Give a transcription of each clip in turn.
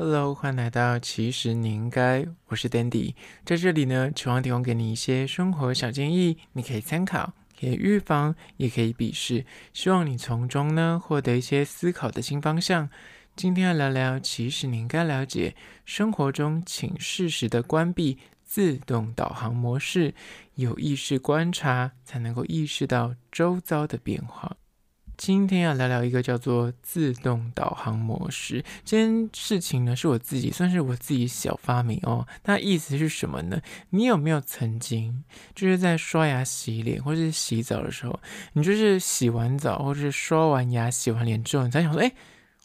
Hello，欢迎来到其实你应该，我是 Dandy，在这里呢，希望提供给你一些生活小建议，你可以参考，可以预防，也可以鄙视，希望你从中呢获得一些思考的新方向。今天要聊聊，其实你应该了解，生活中请适时的关闭自动导航模式，有意识观察，才能够意识到周遭的变化。今天要聊聊一个叫做自动导航模式。这件事情呢，是我自己算是我自己小发明哦。它意思是什么呢？你有没有曾经就是在刷牙、洗脸或是洗澡的时候，你就是洗完澡或是刷完牙、洗完脸之后，你才想说，哎，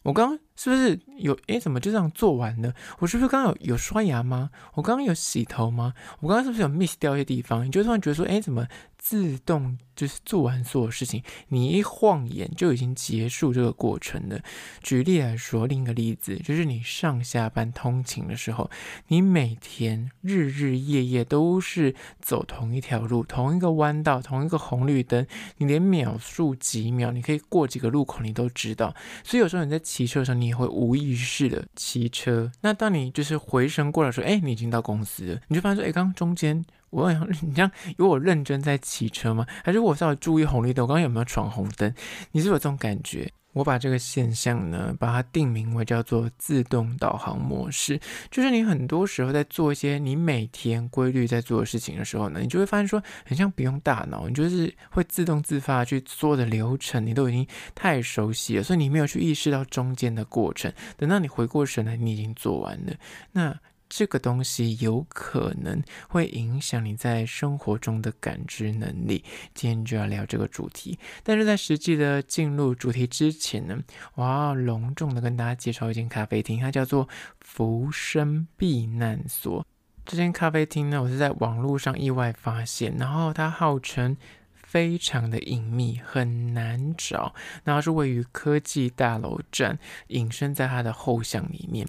我刚刚是不是有？哎，怎么就这样做完了？我是不是刚刚有有刷牙吗？我刚刚有洗头吗？我刚刚是不是有 miss 掉一些地方？你就突然觉得说，哎，怎么自动？就是做完所有事情，你一晃眼就已经结束这个过程了。举例来说，另一个例子就是你上下班通勤的时候，你每天日日夜夜都是走同一条路、同一个弯道、同一个红绿灯，你连秒数几秒，你可以过几个路口，你都知道。所以有时候你在骑车的时候，你也会无意识的骑车。那当你就是回神过来说，哎，你已经到公司了，你就发现说，哎，刚刚中间。我问你，这样有我认真在骑车吗？还是我稍微注意红绿灯？我刚刚有没有闯红灯？你是不是有这种感觉？我把这个现象呢，把它定名为叫做自动导航模式。就是你很多时候在做一些你每天规律在做的事情的时候呢，你就会发现说，很像不用大脑，你就是会自动自发去做的流程，你都已经太熟悉了，所以你没有去意识到中间的过程。等到你回过神来，你已经做完了。那这个东西有可能会影响你在生活中的感知能力。今天就要聊这个主题，但是在实际的进入主题之前呢，我要隆重的跟大家介绍一间咖啡厅，它叫做浮生避难所。这间咖啡厅呢，我是在网络上意外发现，然后它号称非常的隐秘，很难找，然后是位于科技大楼站，隐身在它的后巷里面。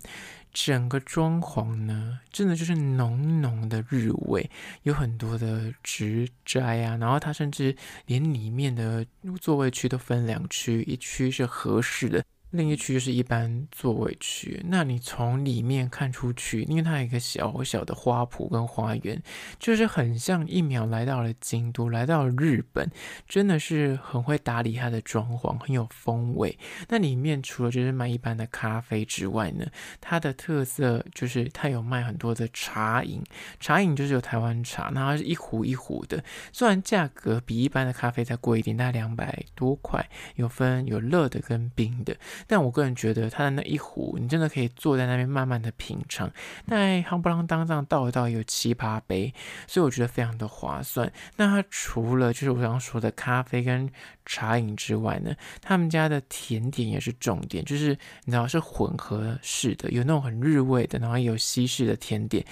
整个装潢呢，真的就是浓浓的日味，有很多的植栽啊，然后它甚至连里面的座位区都分两区，一区是合适的。另一区就是一般座位区，那你从里面看出去，因为它有一个小小的花圃跟花园，就是很像一秒来到了京都，来到了日本，真的是很会打理它的装潢，很有风味。那里面除了就是卖一般的咖啡之外呢，它的特色就是它有卖很多的茶饮，茶饮就是有台湾茶，那它是一壶一壶的，虽然价格比一般的咖啡再贵一点，大概两百多块，有分有热的跟冰的。但我个人觉得，它的那一壶，你真的可以坐在那边慢慢的品尝。那夯不啷当这样倒一倒有七八杯，所以我觉得非常的划算。那它除了就是我刚刚说的咖啡跟茶饮之外呢，他们家的甜点也是重点，就是你知道是混合式的，有那种很日味的，然后也有西式的甜点。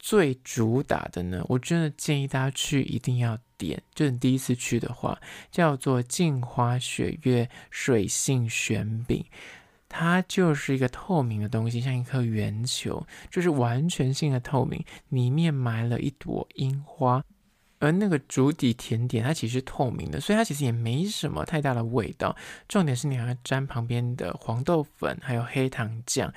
最主打的呢，我真的建议大家去一定要点，就是你第一次去的话，叫做镜花雪月水性玄饼，它就是一个透明的东西，像一颗圆球，就是完全性的透明，里面埋了一朵樱花，而那个主底甜点它其实透明的，所以它其实也没什么太大的味道。重点是你还要沾旁边的黄豆粉，还有黑糖酱。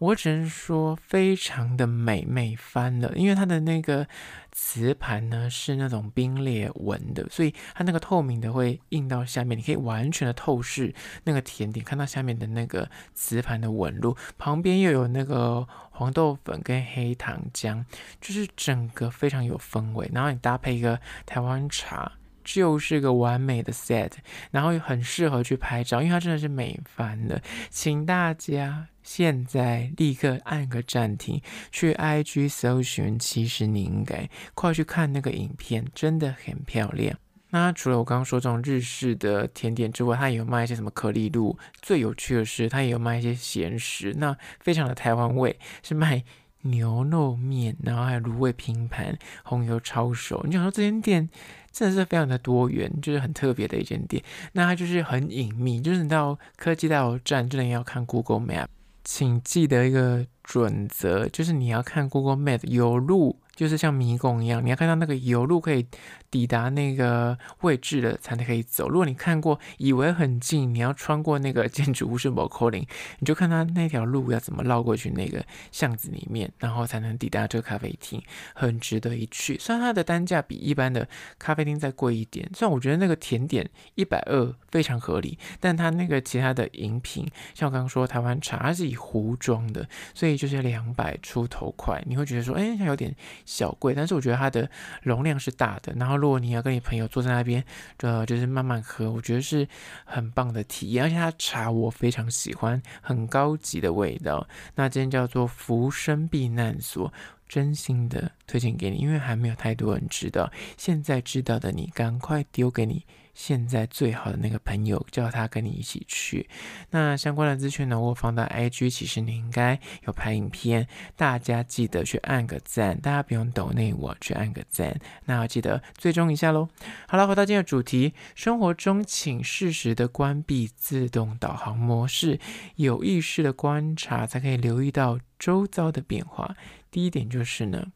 我只能说，非常的美，美翻了。因为它的那个瓷盘呢是那种冰裂纹的，所以它那个透明的会印到下面，你可以完全的透视那个甜点，看到下面的那个瓷盘的纹路。旁边又有那个黄豆粉跟黑糖浆，就是整个非常有氛围。然后你搭配一个台湾茶。就是个完美的 set，然后又很适合去拍照，因为它真的是美翻了。请大家现在立刻按个暂停，去 IG 搜寻，其实你应该快去看那个影片，真的很漂亮。那除了我刚刚说这种日式的甜点之外，它也有卖一些什么可丽露。最有趣的是，它也有卖一些咸食，那非常的台湾味，是卖牛肉面，然后还有卤味拼盘、红油抄手。你想说这间店？真的是非常的多元，就是很特别的一间店。那它就是很隐秘，就是你到科技大楼站，真的要看 Google Map，请记得一个准则，就是你要看 Google Map 有路，就是像迷宫一样，你要看到那个有路可以抵达那个位置了才能可以走。如果你看过，以为很近，你要穿过那个建筑物是某口令，你就看他那条路要怎么绕过去那个巷子里面，然后才能抵达这个咖啡厅，很值得一去。虽然它的单价比一般的咖啡厅再贵一点，虽然我觉得那个甜点一百二非常合理，但它那个其他的饮品，像我刚刚说台湾茶，它是以壶装的，所以就是两百出头块，你会觉得说，哎，它有点小贵，但是我觉得它的容量是大的。然后如果你要跟你朋友坐在那边，呃，就是慢慢喝，我觉得是很棒的体验。而且它茶我非常喜欢，很高级的味道。那今天叫做浮生避难所。真心的推荐给你，因为还没有太多人知道。现在知道的你，赶快丢给你现在最好的那个朋友，叫他跟你一起去。那相关的资讯呢，我放到 IG，其实你应该有拍影片，大家记得去按个赞，大家不用抖内我去按个赞。那要记得追踪一下喽。好了，回到今天的主题，生活中请适时的关闭自动导航模式，有意识的观察，才可以留意到周遭的变化。第一点就是呢，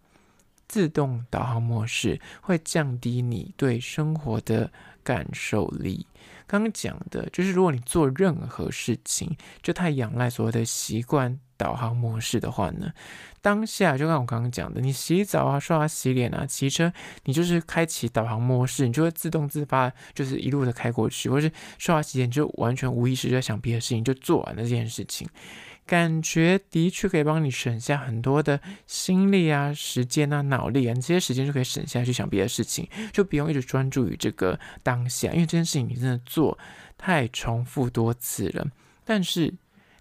自动导航模式会降低你对生活的感受力。刚刚讲的就是，如果你做任何事情就太仰赖所谓的习惯导航模式的话呢，当下就像我刚刚讲的，你洗澡啊、刷牙、洗脸啊、骑车，你就是开启导航模式，你就会自动自发，就是一路的开过去，或是刷牙洗脸就完全无意识就在想别的事情，就做完了这件事情。感觉的确可以帮你省下很多的心力啊、时间啊、脑力啊，这些时间就可以省下去想别的事情，就不用一直专注于这个当下，因为这件事情你真的做太重复多次了。但是。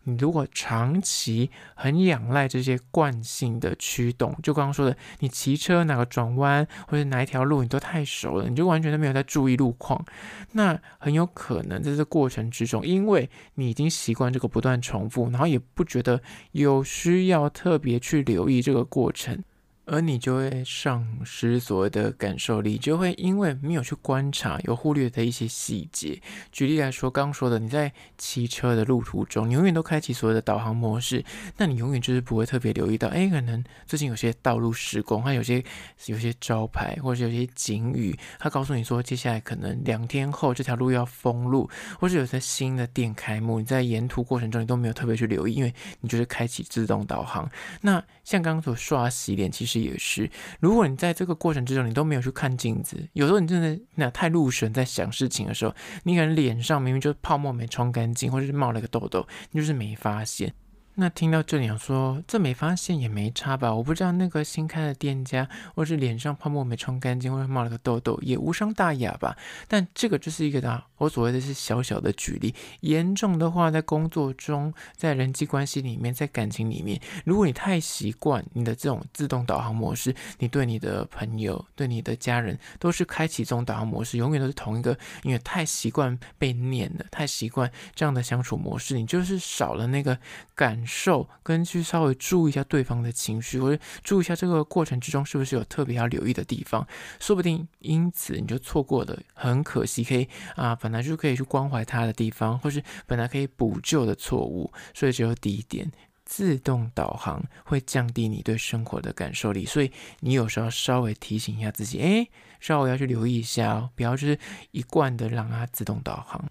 你如果长期很仰赖这些惯性的驱动，就刚刚说的，你骑车哪个转弯或者哪一条路你都太熟了，你就完全都没有在注意路况，那很有可能在这过程之中，因为你已经习惯这个不断重复，然后也不觉得有需要特别去留意这个过程。而你就会丧失所谓的感受力，就会因为没有去观察，有忽略的一些细节。举例来说，刚刚说的，你在骑车的路途中，你永远都开启所谓的导航模式，那你永远就是不会特别留意到，哎，可能最近有些道路施工，它有些有些招牌，或者有些警语，它告诉你说，接下来可能两天后这条路要封路，或是有些新的店开幕，你在沿途过程中你都没有特别去留意，因为你就是开启自动导航。那像刚刚所刷洗脸，其实。也是，如果你在这个过程之中，你都没有去看镜子，有时候你真的那太入神在想事情的时候，你可能脸上明明就是泡沫没冲干净，或者是冒了个痘痘，你就是没发现。那听到这里，想说这没发现也没差吧？我不知道那个新开的店家，或是脸上泡沫没冲干净，或者冒了个痘痘，也无伤大雅吧？但这个就是一个啊，我所谓的是小小的举例。严重的话，在工作中，在人际关系里面，在感情里面，如果你太习惯你的这种自动导航模式，你对你的朋友、对你的家人，都是开启这种导航模式，永远都是同一个，因为太习惯被念了，太习惯这样的相处模式，你就是少了那个感。受跟去稍微注意一下对方的情绪，或者注意一下这个过程之中是不是有特别要留意的地方，说不定因此你就错过了很可惜可以啊，本来就可以去关怀他的地方，或是本来可以补救的错误。所以只有第一点，自动导航会降低你对生活的感受力，所以你有时候稍微提醒一下自己，哎，稍微要去留意一下哦，不要就是一贯的让它自动导航。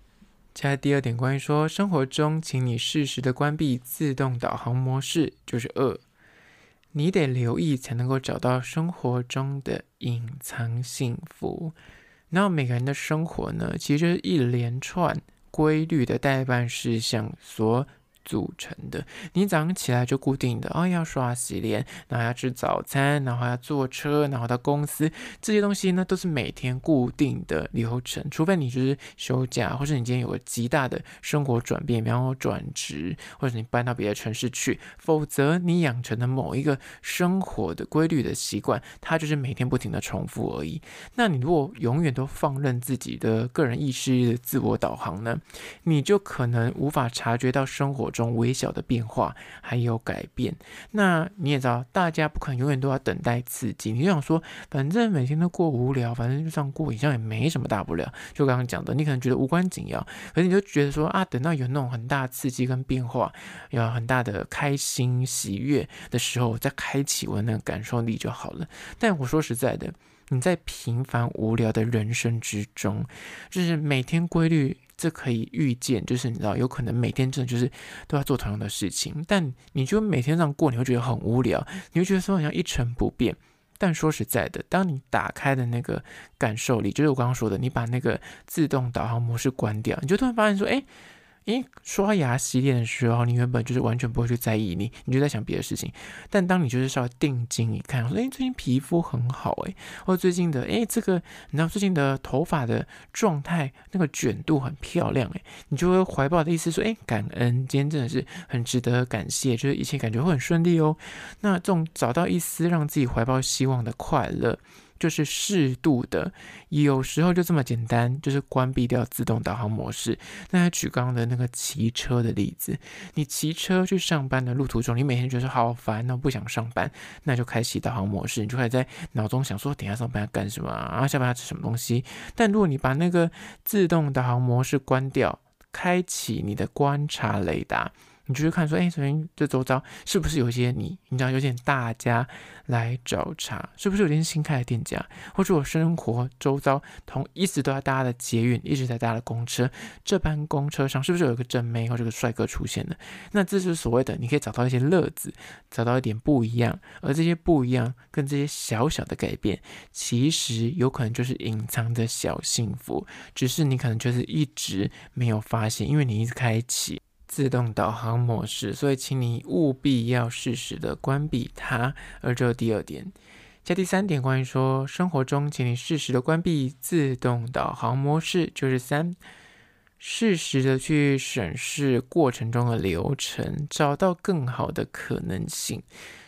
加第二点，关于说生活中，请你适时的关闭自动导航模式，就是二，你得留意才能够找到生活中的隐藏幸福。那每个人的生活呢，其实一连串规律的代办事项所组成的，你早上起来就固定的哦，要刷洗脸，然后要吃早餐，然后要坐车，然后到公司，这些东西呢都是每天固定的流程。除非你就是休假，或者你今天有个极大的生活转变，比方说转职，或者你搬到别的城市去，否则你养成的某一个生活的规律的习惯，它就是每天不停的重复而已。那你如果永远都放任自己的个人意识的自我导航呢，你就可能无法察觉到生活中微小的变化还有改变，那你也知道，大家不可能永远都要等待刺激。你就想说，反正每天都过无聊，反正就这样过，好像也没什么大不了。就刚刚讲的，你可能觉得无关紧要，可是你就觉得说啊，等到有那种很大刺激跟变化，有很大的开心喜悦的时候，再开启我那个感受力就好了。但我说实在的。你在平凡无聊的人生之中，就是每天规律，这可以预见，就是你知道，有可能每天真的就是都要做同样的事情，但你就每天这样过，你会觉得很无聊，你会觉得说好像一成不变。但说实在的，当你打开的那个感受力，就是我刚刚说的，你把那个自动导航模式关掉，你就突然发现说，哎。诶，刷牙洗脸的时候，你原本就是完全不会去在意你，你就在想别的事情。但当你就是稍微定睛一看，说，诶，最近皮肤很好，诶，或者最近的，诶，这个你知道最近的头发的状态，那个卷度很漂亮，诶，你就会怀抱的意思说，诶，感恩，今天真的是很值得感谢，就是一切感觉会很顺利哦。那这种找到一丝让自己怀抱希望的快乐。就是适度的，有时候就这么简单，就是关闭掉自动导航模式。那举刚刚的那个骑车的例子，你骑车去上班的路途中，你每天觉得好烦哦，不想上班，那就开启导航模式，你就开始在脑中想说，等下上班要干什么啊？下班要吃什么东西？但如果你把那个自动导航模式关掉，开启你的观察雷达。你就是看说，哎，首先这周遭是不是有一些你，你知道有点大家来找茬，是不是有点新开的店家，或者我生活周遭同一直都在搭的捷运，一直在搭的公车，这班公车上是不是有一个正妹或这个帅哥出现的？那这是所谓的，你可以找到一些乐子，找到一点不一样，而这些不一样跟这些小小的改变，其实有可能就是隐藏的小幸福，只是你可能就是一直没有发现，因为你一直开启。自动导航模式，所以请你务必要适时的关闭它。而这第二点，加第三点，关于说生活中，请你适时的关闭自动导航模式，就是三，适时的去审视过程中的流程，找到更好的可能性。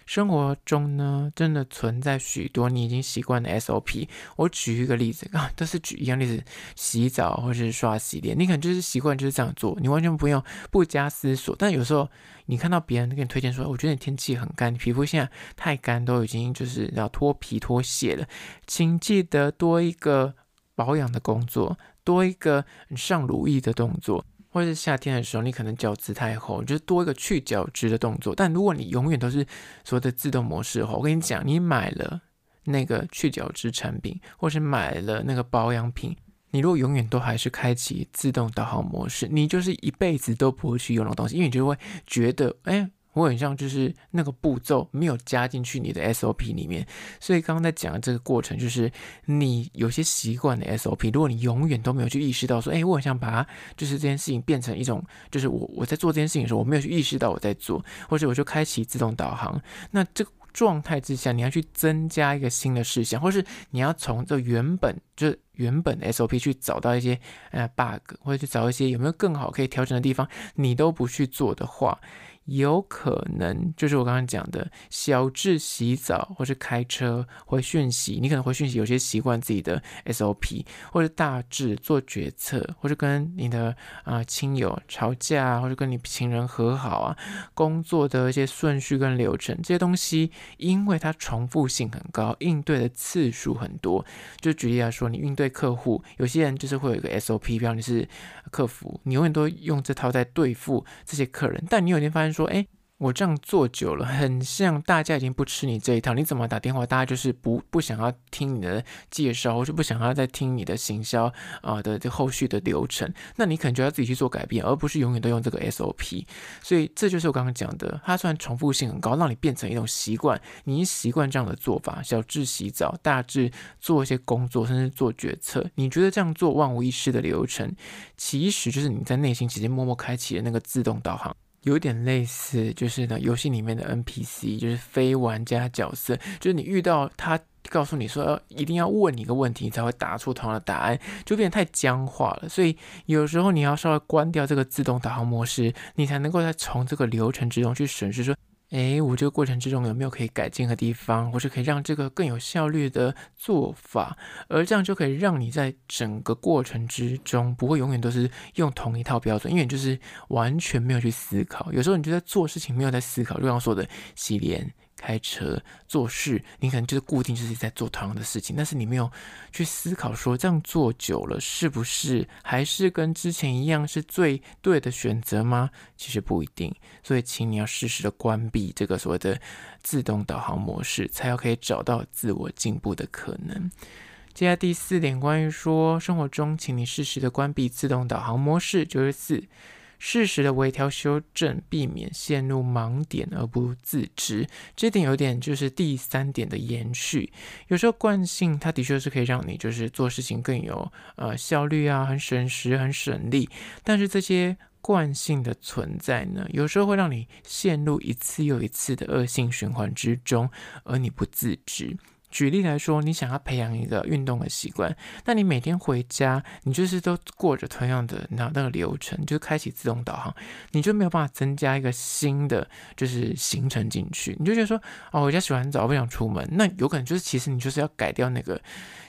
生活中呢，真的存在许多你已经习惯的 SOP。我举一个例子 啊，都是举一样例子，洗澡或是刷洗脸，你可能就是习惯就是这样做，你完全不用不加思索。但有时候你看到别人给你推荐说，我觉得你天气很干，皮肤现在太干，都已经就是要脱皮脱屑了，请记得多一个保养的工作，多一个上乳液的动作。或者是夏天的时候，你可能角质太厚，就多一个去角质的动作。但如果你永远都是所谓的自动模式的话，我跟你讲，你买了那个去角质产品，或是买了那个保养品，你如果永远都还是开启自动导航模式，你就是一辈子都不会去用那东西，因为你就会觉得，哎。我很像就是那个步骤没有加进去你的 SOP 里面，所以刚刚在讲的这个过程，就是你有些习惯的 SOP，如果你永远都没有去意识到说，哎，我很想把它就是这件事情变成一种，就是我我在做这件事情的时候，我没有去意识到我在做，或者我就开启自动导航，那这个状态之下，你要去增加一个新的事项，或是你要从这原本就原本的 SOP 去找到一些呃 bug，或者去找一些有没有更好可以调整的地方，你都不去做的话。有可能就是我刚刚讲的小至洗澡，或是开车回讯息，你可能回讯息有些习惯自己的 SOP，或者大致做决策，或者跟你的啊、亲友吵架，或者跟你情人和好啊，工作的一些顺序跟流程这些东西，因为它重复性很高，应对的次数很多。就举例来说，你应对客户，有些人就是会有一个 SOP，比方你是客服，你永远都用这套在对付这些客人，但你有一天发现。说，哎，我这样做久了，很像大家已经不吃你这一套。你怎么打电话，大家就是不不想要听你的介绍，或者不想要再听你的行销啊的这后续的流程。那你可能就要自己去做改变，而不是永远都用这个 SOP。所以这就是我刚刚讲的，它虽然重复性很高，让你变成一种习惯，你习惯这样的做法，小至洗澡，大致做一些工作，甚至做决策，你觉得这样做万无一失的流程，其实就是你在内心直接默默开启的那个自动导航。有点类似，就是呢，游戏里面的 NPC，就是非玩家角色，就是你遇到他，告诉你说要一定要问你一个问题，你才会答出同样的答案，就变得太僵化了。所以有时候你要稍微关掉这个自动导航模式，你才能够再从这个流程之中去审视说。哎，我这个过程之中有没有可以改进的地方，或是可以让这个更有效率的做法？而这样就可以让你在整个过程之中不会永远都是用同一套标准，因为你就是完全没有去思考。有时候你就在做事情没有在思考，就像说的洗脸、开车、做事，你可能就是固定就是在做同样的事情，但是你没有去思考说这样做久了是不是还是跟之前一样是最对的选择吗？其实不一定，所以请你要适时的关闭这个所谓的自动导航模式，才要可以找到自我进步的可能。接下来第四点，关于说生活中，请你适时的关闭自动导航模式，就是四。适时的微调修正，避免陷入盲点而不自知。这点有点就是第三点的延续。有时候惯性，它的确是可以让你就是做事情更有呃效率啊，很省时、很省力。但是这些惯性的存在呢，有时候会让你陷入一次又一次的恶性循环之中，而你不自知。举例来说，你想要培养一个运动的习惯，那你每天回家，你就是都过着同样的那那个流程，就开启自动导航，你就没有办法增加一个新的就是行程进去，你就觉得说，哦，我家洗完澡不想出门，那有可能就是其实你就是要改掉那个。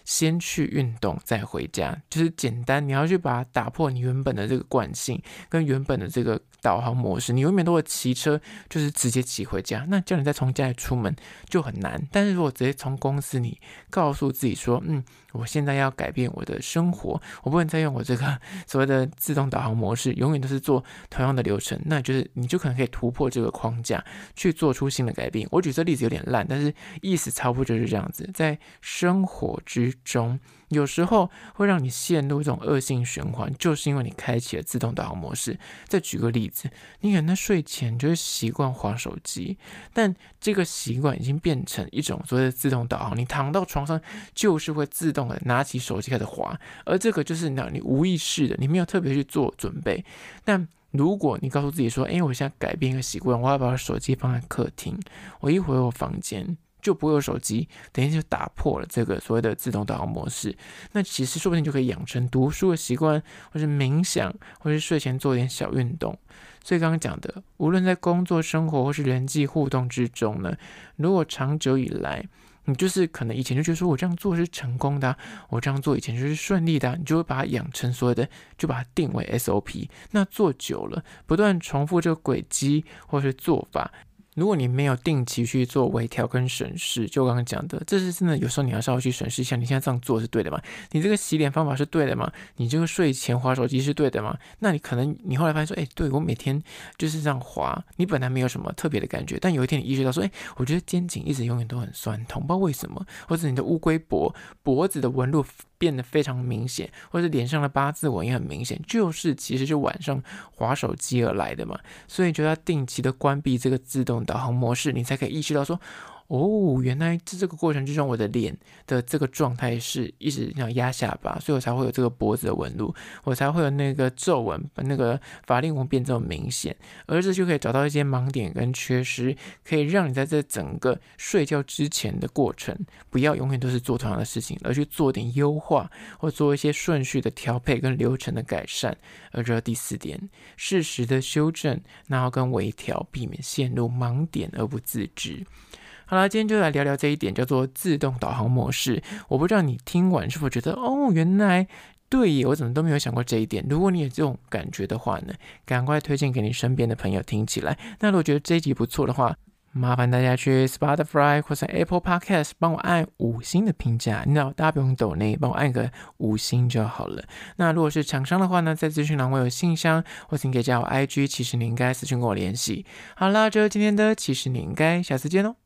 先去运动再回家，就是简单。你要去把它打破你原本的这个惯性，跟原本的这个导航模式。你永远都会骑车，就是直接骑回家。那叫你再从家里出门就很难。但是如果直接从公司，你告诉自己说，嗯。我现在要改变我的生活，我不能再用我这个 所谓的自动导航模式，永远都是做同样的流程。那就是你就可能可以突破这个框架，去做出新的改变。我举这例子有点烂，但是意思差不多就是这样子。在生活之中，有时候会让你陷入一种恶性循环，就是因为你开启了自动导航模式。再举个例子，你可能在睡前就是习惯滑手机，但这个习惯已经变成一种所谓的自动导航，你躺到床上就是会自动的拿起手机开始滑，而这个就是让你无意识的，你没有特别去做准备。但如果你告诉自己说：“哎，我现在改变一个习惯，我要把手机放在客厅，我一回我房间。”就不会有手机，等于就打破了这个所谓的自动导航模式。那其实说不定就可以养成读书的习惯，或是冥想，或是睡前做点小运动。所以刚刚讲的，无论在工作、生活或是人际互动之中呢，如果长久以来，你就是可能以前就觉得说我这样做是成功的，我这样做以前就是顺利的，你就会把它养成所谓的，就把它定为 SOP。那做久了，不断重复这个轨迹或是做法。如果你没有定期去做微调跟审视，就刚刚讲的，这是真的。有时候你要稍微去审视一下，你现在这样做是对的吗？你这个洗脸方法是对的吗？你这个睡前滑手机是对的吗？那你可能你后来发现说，哎，对，我每天就是这样滑，你本来没有什么特别的感觉，但有一天你意识到说，哎，我觉得肩颈一直永远都很酸痛，不知道为什么，或者你的乌龟脖脖子的纹路。变得非常明显，或者脸上的八字纹也很明显，就是其实就晚上划手机而来的嘛，所以就要定期的关闭这个自动导航模式，你才可以意识到说。哦，原来在这个过程之中，我的脸的这个状态是一直要压下巴，所以我才会有这个脖子的纹路，我才会有那个皱纹，把那个法令纹变这么明显。而这就可以找到一些盲点跟缺失，可以让你在这整个睡觉之前的过程，不要永远都是做同样的事情，而去做点优化，或做一些顺序的调配跟流程的改善。而这第四点，适时的修正，然后跟微调，避免陷入盲点而不自知。好了，今天就来聊聊这一点，叫做自动导航模式。我不知道你听完是否觉得，哦，原来对耶，我怎么都没有想过这一点。如果你有这种感觉的话呢，赶快推荐给你身边的朋友听起来。那如果觉得这一集不错的话，麻烦大家去 Spotify 或者 Apple Podcast 帮我按五星的评价，你知道大家不用抖内，帮我按个五星就好了。那如果是厂商的话呢，在资讯栏我有信箱，或请可以加我 IG，其实你应该私讯跟我联系。好啦，这就是今天的，其实你应该下次见喽。